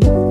you